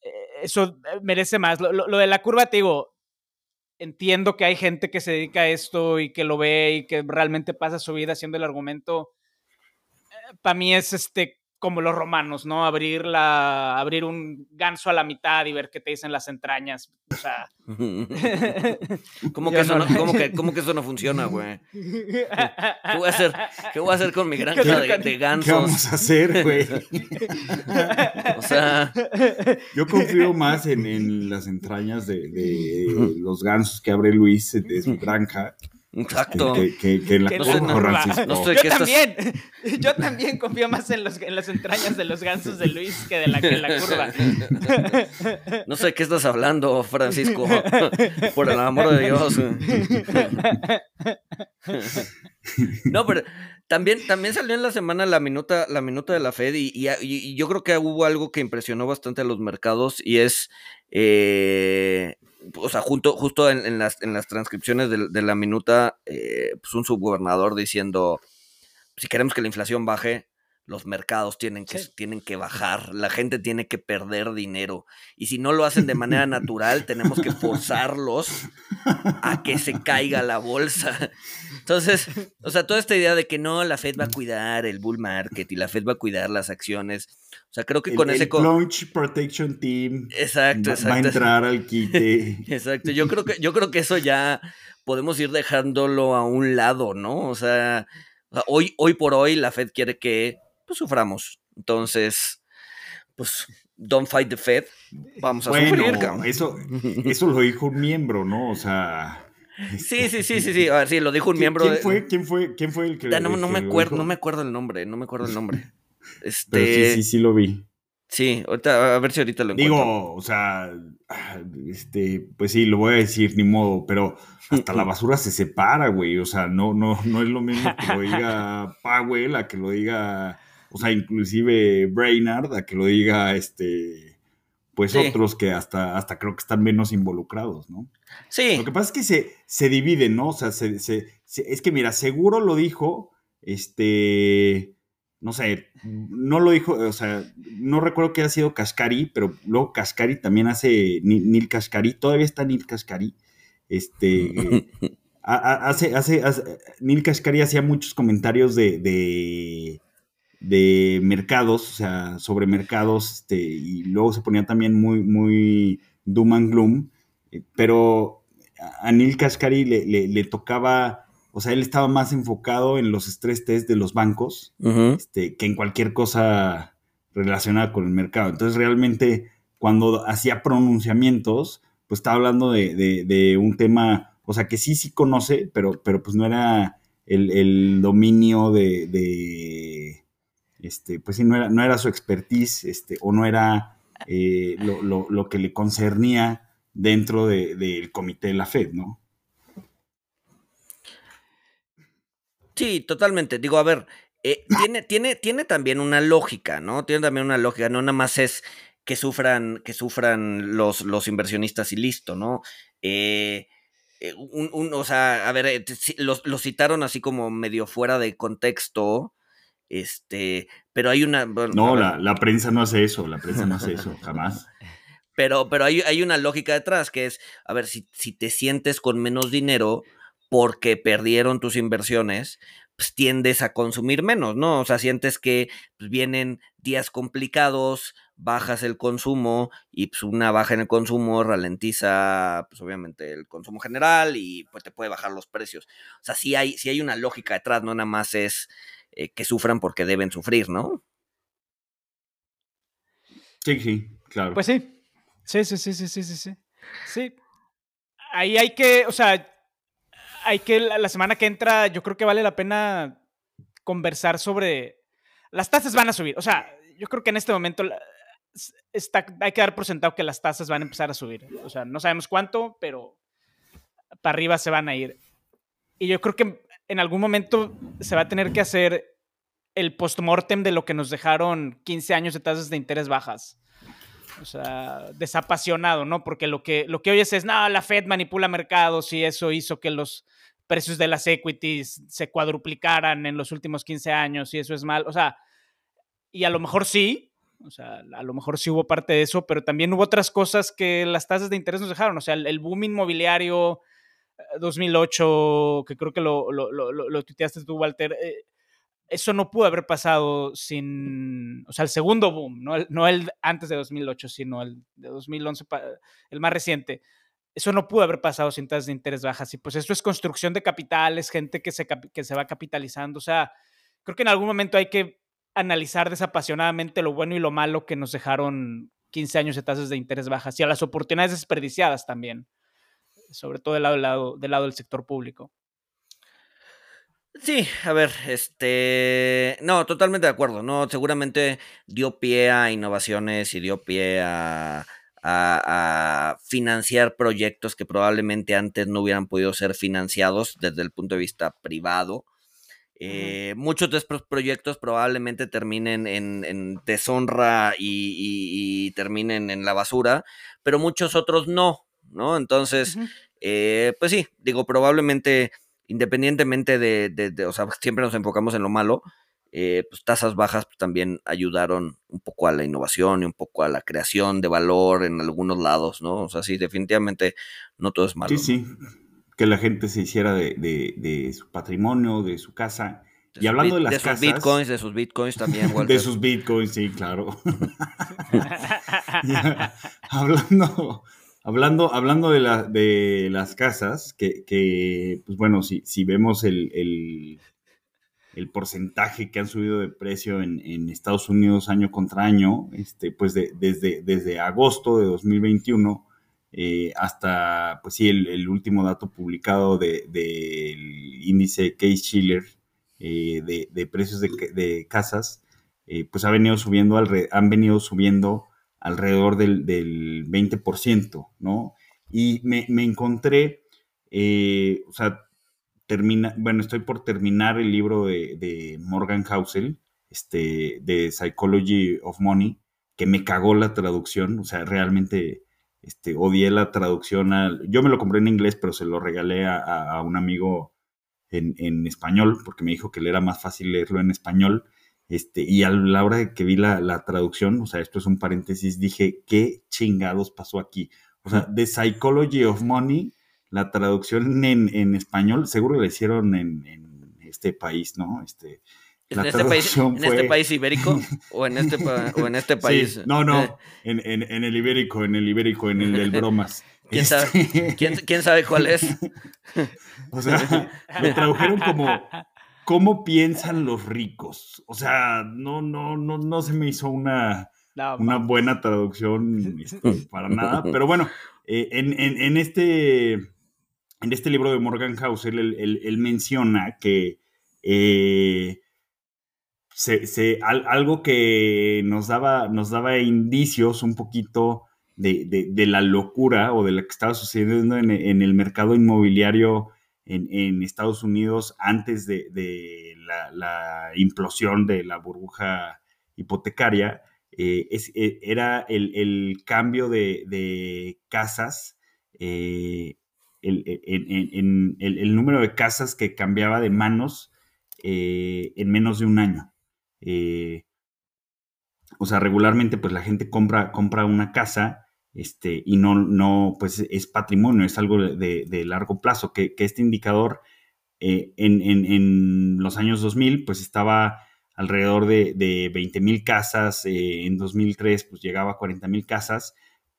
eh, eso merece más. Lo, lo, de la curva, te digo, entiendo que hay gente que se dedica a esto y que lo ve y que realmente pasa su vida haciendo el argumento. Eh, para mí es este como los romanos, ¿no? Abrir, la, abrir un ganso a la mitad y ver qué te dicen las entrañas. O sea. ¿Cómo, que eso no, ¿cómo, que, eso no funciona, güey? ¿Qué, voy a hacer, ¿Qué voy a hacer con mi granja de, gansos? ¿Qué vamos a hacer, güey? o sea. Yo confío más en, en las entrañas de, de, los gansos que abre Luis de su granja Exacto. Que, que, la yo también, yo también confío más en, los, en las entrañas de los gansos de Luis que de la, que la curva. No sé qué estás hablando, Francisco. Por el amor de Dios. No, pero también, también salió en la semana la minuta, la minuta de la Fed y, y, yo creo que hubo algo que impresionó bastante a los mercados y es eh, o sea, junto, justo en, las, en las transcripciones de, la minuta, eh, pues un subgobernador diciendo, si queremos que la inflación baje, los mercados tienen que, tienen que bajar, la gente tiene que perder dinero. Y si no lo hacen de manera natural, tenemos que forzarlos a que se caiga la bolsa. Entonces, o sea, toda esta idea de que no, la Fed va a cuidar el bull market y la Fed va a cuidar las acciones. O sea, creo que con ese... El Launch Protection Team exacto, exacto, va a entrar al quite. Exacto, yo creo, que, yo creo que eso ya podemos ir dejándolo a un lado, ¿no? O sea, hoy, hoy por hoy la Fed quiere que pues, suframos. Entonces, pues, don't fight the Fed. Vamos a sufrir, Eso, eso lo dijo un miembro, ¿no? O sea. Sí, sí, sí, sí, sí. A ver, sí, lo dijo un miembro. ¿Quién fue, ¿Quién fue, quién fue el que, no, no me acuerdo, no me acuerdo el nombre, no me acuerdo el nombre. Este... Pero sí, sí, sí lo vi. Sí, ahorita, a ver si ahorita lo encuentro. Digo, o sea, este, pues sí, lo voy a decir, ni modo, pero hasta la basura se separa, güey. O sea, no, no, no es lo mismo que lo diga Powell a que lo diga o sea, inclusive Brainard, a que lo diga este, pues otros que hasta, hasta creo que están menos involucrados, ¿no? Sí. Lo que pasa es que se, se dividen, ¿no? O sea, se, es que mira, seguro lo dijo, este, no sé, no lo dijo, o sea, no recuerdo que haya sido Cascari, pero luego Cascari también hace, Neil Cascari, todavía está Neil Cascari, este, hace, hace, hace, Neil Cascari hacía muchos comentarios de de mercados, o sea, sobre mercados, este, y luego se ponía también muy, muy doom and gloom, eh, pero a Neil Kashkari le, tocaba, o sea, él estaba más enfocado en los estrés test de los bancos este, que en cualquier cosa relacionada con el mercado. Entonces, realmente, cuando hacía pronunciamientos, pues estaba hablando de, un tema, o sea, que sí, sí conoce, pero, pero pues no era el, dominio de este, pues sí, no era, no era su expertise, este, o no era eh, lo, que le concernía dentro del comité de la FED, ¿no? Sí, totalmente. Digo, a ver, eh, tiene, tiene, tiene también una lógica, ¿no? Tiene también una lógica, no nada más es que sufran, que sufran los, los inversionistas y listo, ¿no? Eh, un, o sea, a ver, lo citaron así como medio fuera de contexto, este, pero hay una. no, la, prensa no hace eso, la prensa no hace eso, jamás. Pero, pero hay, hay, una lógica detrás que es, a ver, si, si te sientes con menos dinero porque perdieron tus inversiones, pues tiendes a consumir menos, ¿no? O sea, sientes que pues, vienen días complicados, bajas el consumo y pues una baja en el consumo ralentiza, pues obviamente el consumo general y pues te puede bajar los precios. O sea, sí hay, sí hay una lógica detrás, no nada más es eh, que sufran porque deben sufrir, ¿no? Sí, sí, claro. Pues sí. Sí, sí, sí, sí, sí, sí, sí. Ahí hay que, o sea, hay que la, semana que entra, yo creo que vale la pena conversar sobre... Las tasas van a subir. O sea, yo creo que en este momento está, hay que dar por sentado que las tasas van a empezar a subir. O sea, no sabemos cuánto, pero para arriba se van a ir. Y yo creo que en algún momento se va a tener que hacer el postmortem de lo que nos dejaron 15 años de tasas de interés bajas. O sea, desapasionado, ¿no? Porque lo que, lo que oyes es, no, la Fed manipula mercados y eso hizo que los precios de las equities se cuadruplicaran en los últimos 15 años y eso es mal. O sea, y a lo mejor sí, o sea, a lo mejor sí hubo parte de eso, pero también hubo otras cosas que las tasas de interés nos dejaron. O sea, el, boom inmobiliario 2008, eh, que creo que lo, lo, lo, lo tuiteaste tú, Walter, eh, eso no pudo haber pasado sin, o sea, el segundo boom, no el, no el antes de 2008, sino el de 2011, el más reciente. Eso no pudo haber pasado sin tasas de interés bajas. Y pues esto es construcción de capitales, gente que se, que se va capitalizando. O sea, creo que en algún momento hay que analizar desapasionadamente lo bueno y lo malo que nos dejaron 15 años de tasas de interés bajas y a las oportunidades desperdiciadas también, sobre todo del lado, del lado, del, lado del sector público. Sí, a ver, este, no, totalmente de acuerdo, no, seguramente dio pie a innovaciones y dio pie a, a, financiar proyectos que probablemente antes no hubieran podido ser financiados desde el punto de vista privado. Eh, muchos de estos proyectos probablemente terminen en, deshonra y, terminen en la basura, pero muchos otros no, ¿no? Entonces, eh, pues sí, digo, probablemente independientemente de, o sea, siempre nos enfocamos en lo malo, eh, pues tasas bajas pues, también ayudaron un poco a la innovación y un poco a la creación de valor en algunos lados, ¿no? O sea, sí, definitivamente no todo es malo. Sí, sí, que la gente se hiciera de, su patrimonio, de su casa. y hablando de las de sus bitcoins, de sus bitcoins también, De sus bitcoins, sí, claro. hablando, Hablando, hablando de, la, de las casas, que, pues bueno, si, si vemos el, el, porcentaje que han subido de precio en, Estados Unidos año contra año, este, pues desde, desde agosto de 2021 eh, hasta, pues sí, el, último dato publicado del de, índice Case-Shiller eh, de, precios de, casas, eh, pues ha venido subiendo, han venido subiendo alrededor del, 20%, ¿no? Y me, encontré, eh, o sea, termina, bueno, estoy por terminar el libro de, Morgan Housel, este, de Psychology of Money, que me cagó la traducción, o sea, realmente este, odié la traducción. yo me lo compré en inglés, pero se lo regalé a, un amigo en, en, español, porque me dijo que le era más fácil leerlo en español. Este, y a la hora de que vi la, traducción, o sea, esto es un paréntesis, dije, ¿qué chingados pasó aquí? O sea, The Psychology of Money, la traducción en, español, seguro la hicieron en, este país, ¿no? Este, ¿En, este país, ¿En este país ibérico? ¿O en este, o en este país? no, no, eh. en, el ibérico, en el ibérico, en el del bromas. ¿Quién, sabe, este ¿quién, ¿Quién sabe cuál es? o sea, lo tradujeron como cómo piensan los ricos. O sea, no, no, no, no se me hizo una, una buena traducción para nada. Pero bueno, eh, en, este, en este libro de Morgan Housel, él, menciona que eh, algo que nos daba, nos daba indicios un poquito de, la locura o de lo que estaba sucediendo en, en el mercado inmobiliario en, Estados Unidos antes de, la, implosión de la burbuja hipotecaria, eh, eh, era el, cambio de, casas, eh, el, número de casas que cambiaba de manos en menos de un año. o sea, regularmente pues la gente compra, compra una casa este, y no, no, pues es patrimonio, es algo de, largo plazo, que, este indicador eh, en, los años 2000, pues estaba alrededor de, de 20 mil casas, eh, en 2003 pues llegaba a 40 mil casas,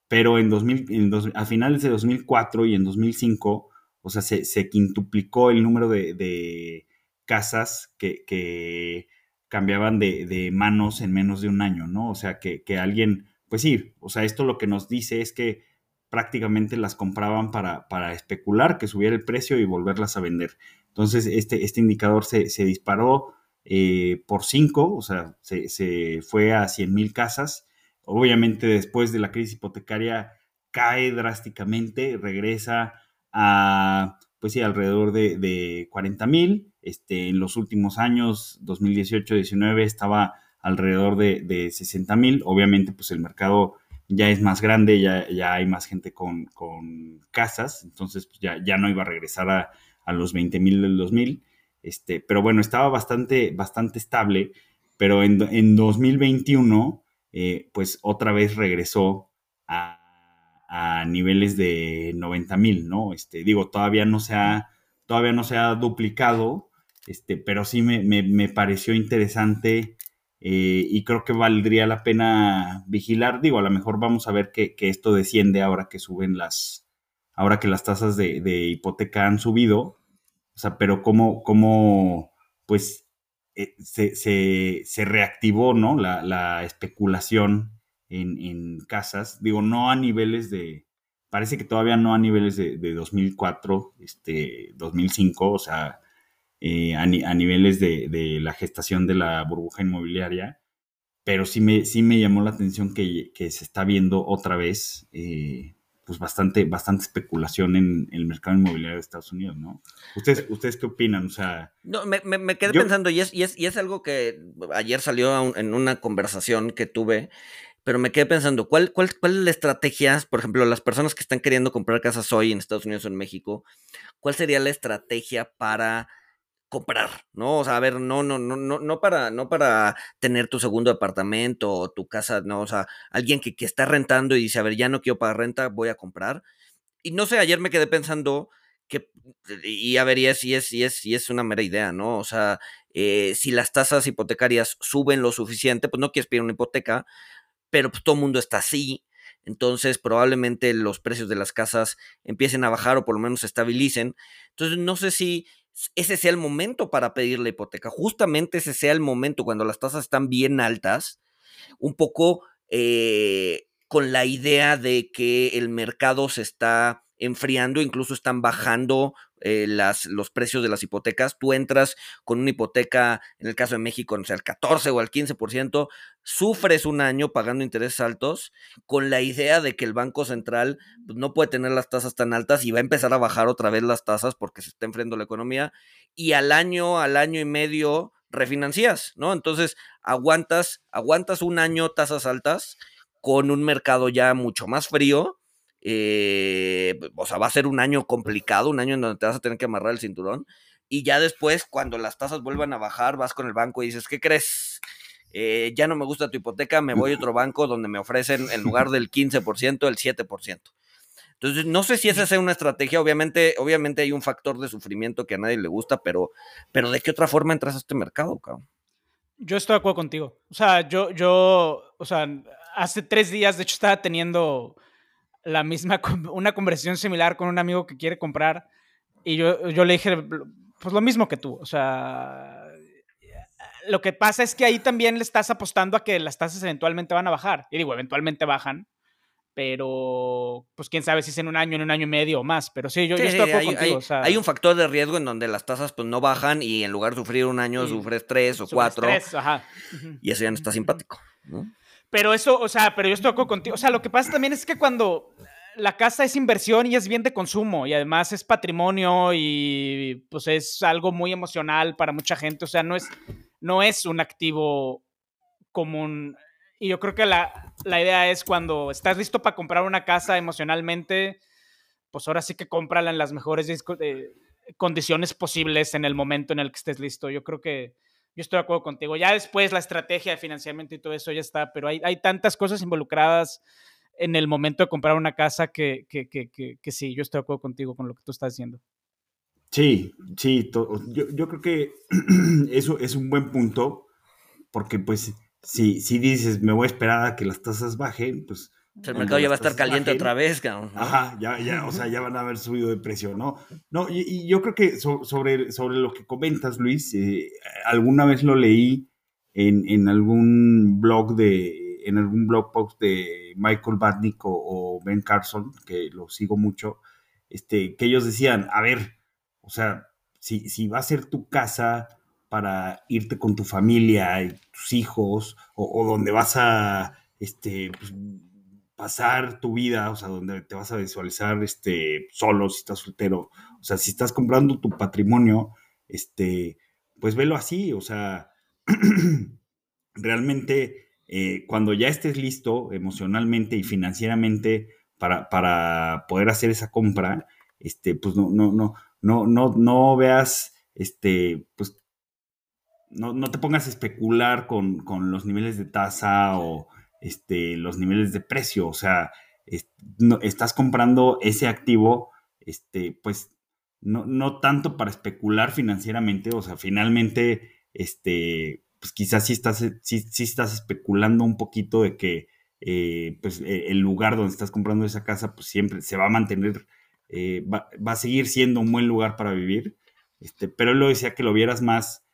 pero en 2000, a finales de 2004 y en 2005, o sea, se, quintuplicó el número de, casas que, cambiaban de, manos en menos de un año, ¿no? O sea, que, que alguien pues sí, o sea, esto lo que nos dice es que prácticamente las compraban para, para especular, que subiera el precio y volverlas a vender. Entonces, este, este indicador se, disparó eh, por 5, o sea, se, fue a 100 mil casas. Obviamente después de la crisis hipotecaria cae drásticamente, regresa a, pues sí, alrededor de, de 40 mil. Este, en los últimos años, 2018-19, estaba alrededor de, de 60 mil. Obviamente, pues el mercado ya es más grande, ya, ya hay más gente con, casas, entonces pues, ya, ya no iba a regresar a, los 20 mil del 2000. Este, pero bueno, estaba bastante, bastante estable, pero en, en 2021, eh, pues otra vez regresó a, niveles de 90 mil, ¿no? Este, digo, todavía no se ha, todavía no se ha duplicado, este, pero sí me, me pareció interesante eh, y creo que valdría la pena vigilar. Digo, a lo mejor vamos a ver que, esto desciende ahora que suben las, ahora que las tasas de, hipoteca han subido. O sea, pero cómo, cómo pues, eh, se, reactivó, ¿no? La, especulación en, casas. Digo, no a niveles de, parece que todavía no a niveles de, de 2004, este, 2005, o sea, eh, a, niveles de, la gestación de la burbuja inmobiliaria, pero sí me, sí me llamó la atención que, se está viendo otra vez eh, pues bastante, bastante especulación en, el mercado inmobiliario de Estados Unidos, ¿no? ¿Ustedes, ¿ustedes qué opinan? O sea... No, me, me, quedé pensando y es, y, es, y es algo que ayer salió en una conversación que tuve pero me quedé pensando, ¿cuál, cuál, ¿cuál es la estrategia? Por ejemplo, las personas que están queriendo comprar casas hoy en Estados Unidos o en México, ¿cuál sería la estrategia para comprar, ¿no? O sea, a ver, no, no, no, no, no para, no para tener tu segundo departamento o tu casa, no, o sea, alguien que, que está rentando y dice, a ver, ya no quiero pagar renta, voy a comprar. Y no sé, ayer me quedé pensando que, y a ver, y es, es, es una mera idea, ¿no? O sea, eh, si las tasas hipotecarias suben lo suficiente, pues no quieres pedir una hipoteca, pero pues todo el mundo está así, entonces probablemente los precios de las casas empiecen a bajar o por lo menos se estabilicen. Entonces no sé si ese sea el momento para pedir la hipoteca. Justamente ese sea el momento cuando las tasas están bien altas, un poco eh, con la idea de que el mercado se está enfriando, incluso están bajando eh, las, los precios de las hipotecas. Tú entras con una hipoteca, en el caso de México, no sé, al 14 o al 15%, sufres un año pagando intereses altos con la idea de que el Banco Central pues, no puede tener las tasas tan altas y va a empezar a bajar otra vez las tasas porque se está enfriando la economía y al año, al año y medio refinancias, ¿no? Entonces aguantas, aguantas un año tasas altas con un mercado ya mucho más frío eh, o sea, va a ser un año complicado, un año en donde te vas a tener que amarrar el cinturón. Y ya después, cuando las tasas vuelvan a bajar, vas con el banco y dices, ¿qué crees? Eh, ya no me gusta tu hipoteca, me voy a otro banco donde me ofrecen en lugar del 15%, el 7%. Entonces, no sé si esa sea una estrategia. Obviamente, obviamente hay un factor de sufrimiento que a nadie le gusta, pero, pero ¿de qué otra forma entras a este mercado, cabrón? Yo estoy de acuerdo contigo. O sea, yo, yo, o sea, hace tres días, de hecho, estaba teniendo la misma, una conversación similar con un amigo que quiere comprar y yo, yo le dije, pues lo mismo que tú, o sea, lo que pasa es que ahí también le estás apostando a que las tasas eventualmente van a bajar. Y digo, eventualmente bajan, pero pues quién sabe si es en un año, en un año y medio o más. Pero sí, yo, estoy de acuerdo contigo. Hay, un factor de riesgo en donde las tasas pues no bajan y en lugar de sufrir un año, sufres tres o cuatro. Y eso ya no está simpático. ¿no? Pero eso, o sea, pero yo estoy contigo. O sea, lo que pasa también es que cuando la casa es inversión y es bien de consumo y además es patrimonio y pues es algo muy emocional para mucha gente. O sea, no es, no es un activo común. Y yo creo que la, la idea es cuando estás listo para comprar una casa emocionalmente, pues ahora sí que cómprala en las mejores eh, condiciones posibles en el momento en el que estés listo. Yo creo que yo estoy de acuerdo contigo. Ya después la estrategia de financiamiento y todo eso ya está, pero hay, hay tantas cosas involucradas en el momento de comprar una casa que, que, que, que, sí, yo estoy de acuerdo contigo con lo que tú estás diciendo. Sí, sí, yo, yo, creo que eso es un buen punto, porque pues si, si dices, me voy a esperar a que las tasas bajen, pues el mercado ya va a estar caliente otra vez, cabrón. Ajá, ya, ya, o sea, ya van a haber subido de precio, ¿no? No, y, yo creo que sobre, sobre lo que comentas, Luis, eh, alguna vez lo leí en, en, algún blog de, en algún blog post de Michael Batnick o, Ben Carson, que lo sigo mucho, este, que ellos decían, a ver, o sea, si, si va a ser tu casa para irte con tu familia y tus hijos, o, donde vas a este, pues, pasar tu vida, o sea, donde te vas a visualizar este, solo si estás soltero. O sea, si estás comprando tu patrimonio, este, pues velo así, o sea, realmente eh, cuando ya estés listo emocionalmente y financieramente para, para poder hacer esa compra, este, pues no, no, no, no, no, no veas, este, pues no, no te pongas a especular con, con, los niveles de tasa o este, los niveles de precio. O sea, estás comprando ese activo, este, pues, no, no, tanto para especular financieramente, o sea, finalmente, este, pues quizás sí estás, estás especulando un poquito de que eh, pues e, el lugar donde estás comprando esa casa, pues siempre se va a mantener, eh, va, va, a seguir siendo un buen lugar para vivir. Este, pero él lo decía que lo vieras más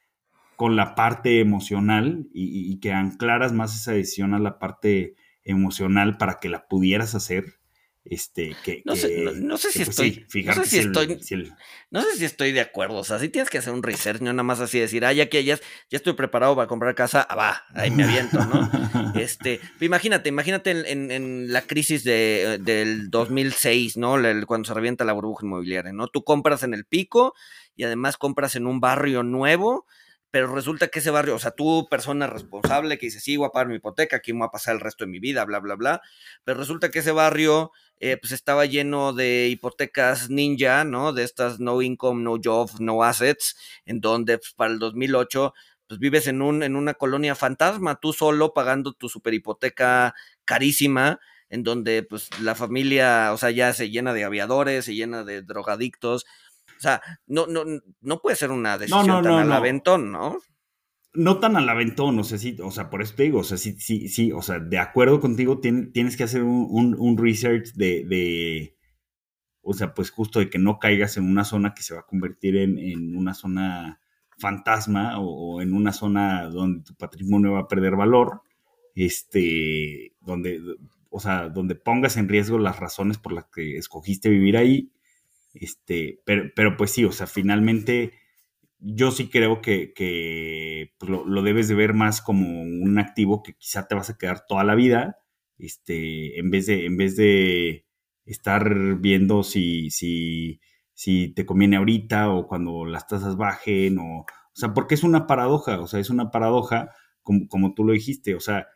con la parte emocional y, que anclaras más esa decisión a la parte emocional para que la pudieras hacer. Este, que, no, sé, no, sé si estoy, no sé si, estoy, no sé si estoy de acuerdo, o sea, si tienes que hacer un research, no nada más así decir, ah, ya que ya, ya estoy preparado para comprar casa, ah, va, ahí me aviento, ¿no? este, imagínate, imagínate en, en, la crisis de, del 2006, ¿no? cuando se revienta la burbuja inmobiliaria, ¿no? Tú compras en el pico y además compras en un barrio nuevo pero resulta que ese barrio, o sea, tú, persona responsable que dices, sí, voy a pagar mi hipoteca, aquí me voy a pasar el resto de mi vida, bla, bla, bla, pero resulta que ese barrio, eh, pues estaba lleno de hipotecas ninja, ¿no? De estas no income, no job, no assets, en donde pues, para el 2008, pues vives en, un, en una colonia fantasma, tú solo pagando tu super hipoteca carísima, en donde pues la familia, o sea, ya se llena de aviadores, se llena de drogadictos, o sea, no, no, no puede ser una decisión tan al aventón, ¿no? No tan al aventón, o sea, sí, o sea, por eso te digo, o sea, sí, sí, sí, o sea, de acuerdo contigo, tienes que hacer un, research de, o sea, pues justo de que no caigas en una zona que se va a convertir en, una zona fantasma o, en una zona donde tu patrimonio va a perder valor, este, donde, o sea, donde pongas en riesgo las razones por las que escogiste vivir ahí este, pero, pero pues sí, o sea, finalmente yo sí creo que, pues, lo, debes de ver más como un activo que quizá te vas a quedar toda la vida, este, en vez de, en vez de estar viendo si, si, si te conviene ahorita o cuando las tasas bajen, o, o sea, porque es una paradoja, o sea, es una paradoja, como, como tú lo dijiste, o sea,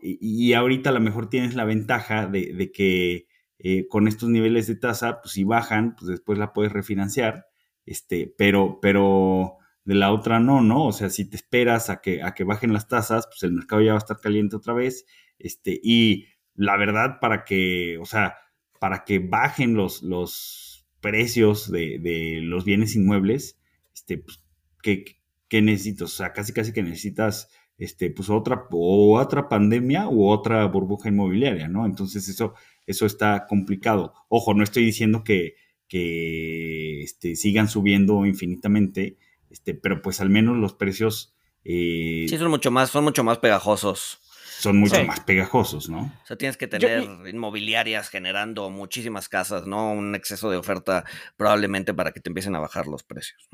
y, ahorita a lo mejor tienes la ventaja de, de que eh, con estos niveles de tasa, pues si bajan, pues después la puedes refinanciar, este, pero, pero de la otra no, ¿no? O sea, si te esperas a que, a que bajen las tasas, pues el mercado ya va a estar caliente otra vez, este, y la verdad, para que, o sea, para que bajen los, los precios de, los bienes inmuebles, este, pues, ¿qué, ¿qué, necesitas? O sea, casi casi que necesitas este, pues otra, o otra pandemia u otra burbuja inmobiliaria, ¿no? Entonces eso, eso está complicado. Ojo, no estoy diciendo que, que este, sigan subiendo infinitamente, este, pero pues al menos los precios... Eh, sí, son mucho más, son mucho más pegajosos. Son mucho más pegajosos, ¿no? O sea, tienes que tener inmobiliarias generando muchísimas casas, ¿no? Un exceso de oferta probablemente para que te empiecen a bajar los precios.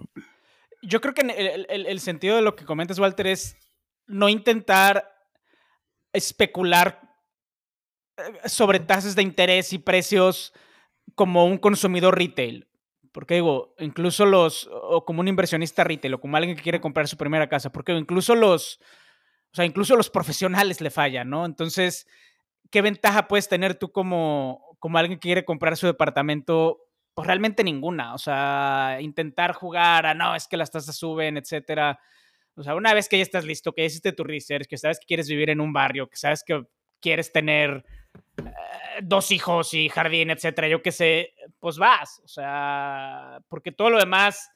Yo creo que el, el sentido de lo que comentas, Walter, es no intentar especular eh, sobre tasas de interés y precios como un consumidor retail. Porque digo, incluso los, o como un inversionista retail, o como alguien que quiere comprar su primera casa, porque incluso los, o sea, incluso los profesionales le fallan, ¿no? Entonces, ¿qué ventaja puedes tener tú como, como alguien que quiere comprar su departamento? Pues realmente ninguna. O sea, intentar jugar a no, es que las tasas suben, etcétera. O sea, una vez que ya estás listo, que hiciste tu research, que sabes que quieres vivir en un barrio, que sabes que quieres tener eh, dos hijos y jardín, etcétera, yo qué sé, pues vas. O sea, porque todo lo demás,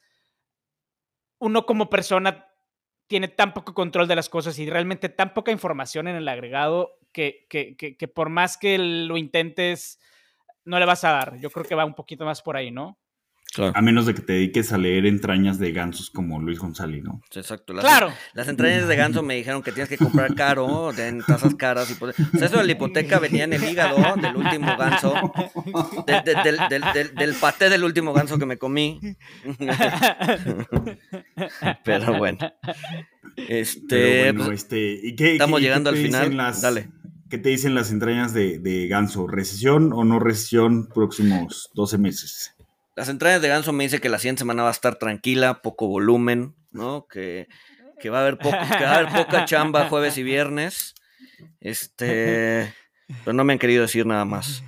uno como persona tiene tan poco control de las cosas y realmente tan poca información en el agregado que, que, que, que por más que lo intentes, no le vas a dar. Yo creo que va un poquito más por ahí, ¿no? A menos de que te dediques a leer entrañas de gansos como Luis González, ¿no? Exacto. Las, claro. Las entrañas de ganso me dijeron que tienes que comprar caro, en tazas caras. Y pues, o sea, eso de la hipoteca venía en el hígado del último ganso. del, del, del, paté del último ganso que me comí. Pero bueno. Este, pues, este ¿y qué, estamos llegando al final. Dale. ¿Qué te dicen las entrañas de, de ganso? ¿Recesión o no recesión próximos 12 meses? Las entrañas de Ganso me dice que la siguiente semana va a estar tranquila, poco volumen, ¿no? Que, va, a haber poco, que va a haber poca chamba jueves y viernes. Este, pero no me han querido decir nada más.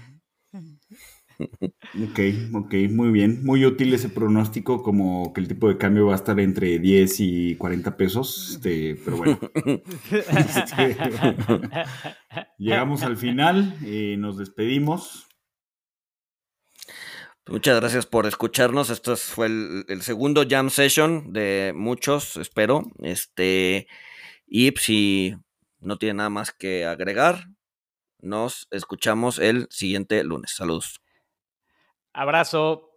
Ok, ok, muy bien. Muy útil ese pronóstico, como que el tipo de cambio va a estar entre 10 y 40 pesos. Este, pero bueno. Este, llegamos al final, eh, nos despedimos. Muchas gracias por escucharnos. Esto fue el, segundo jam session de muchos, espero. Este, y si no tiene nada más que agregar, nos escuchamos el siguiente lunes. Saludos. Abrazo.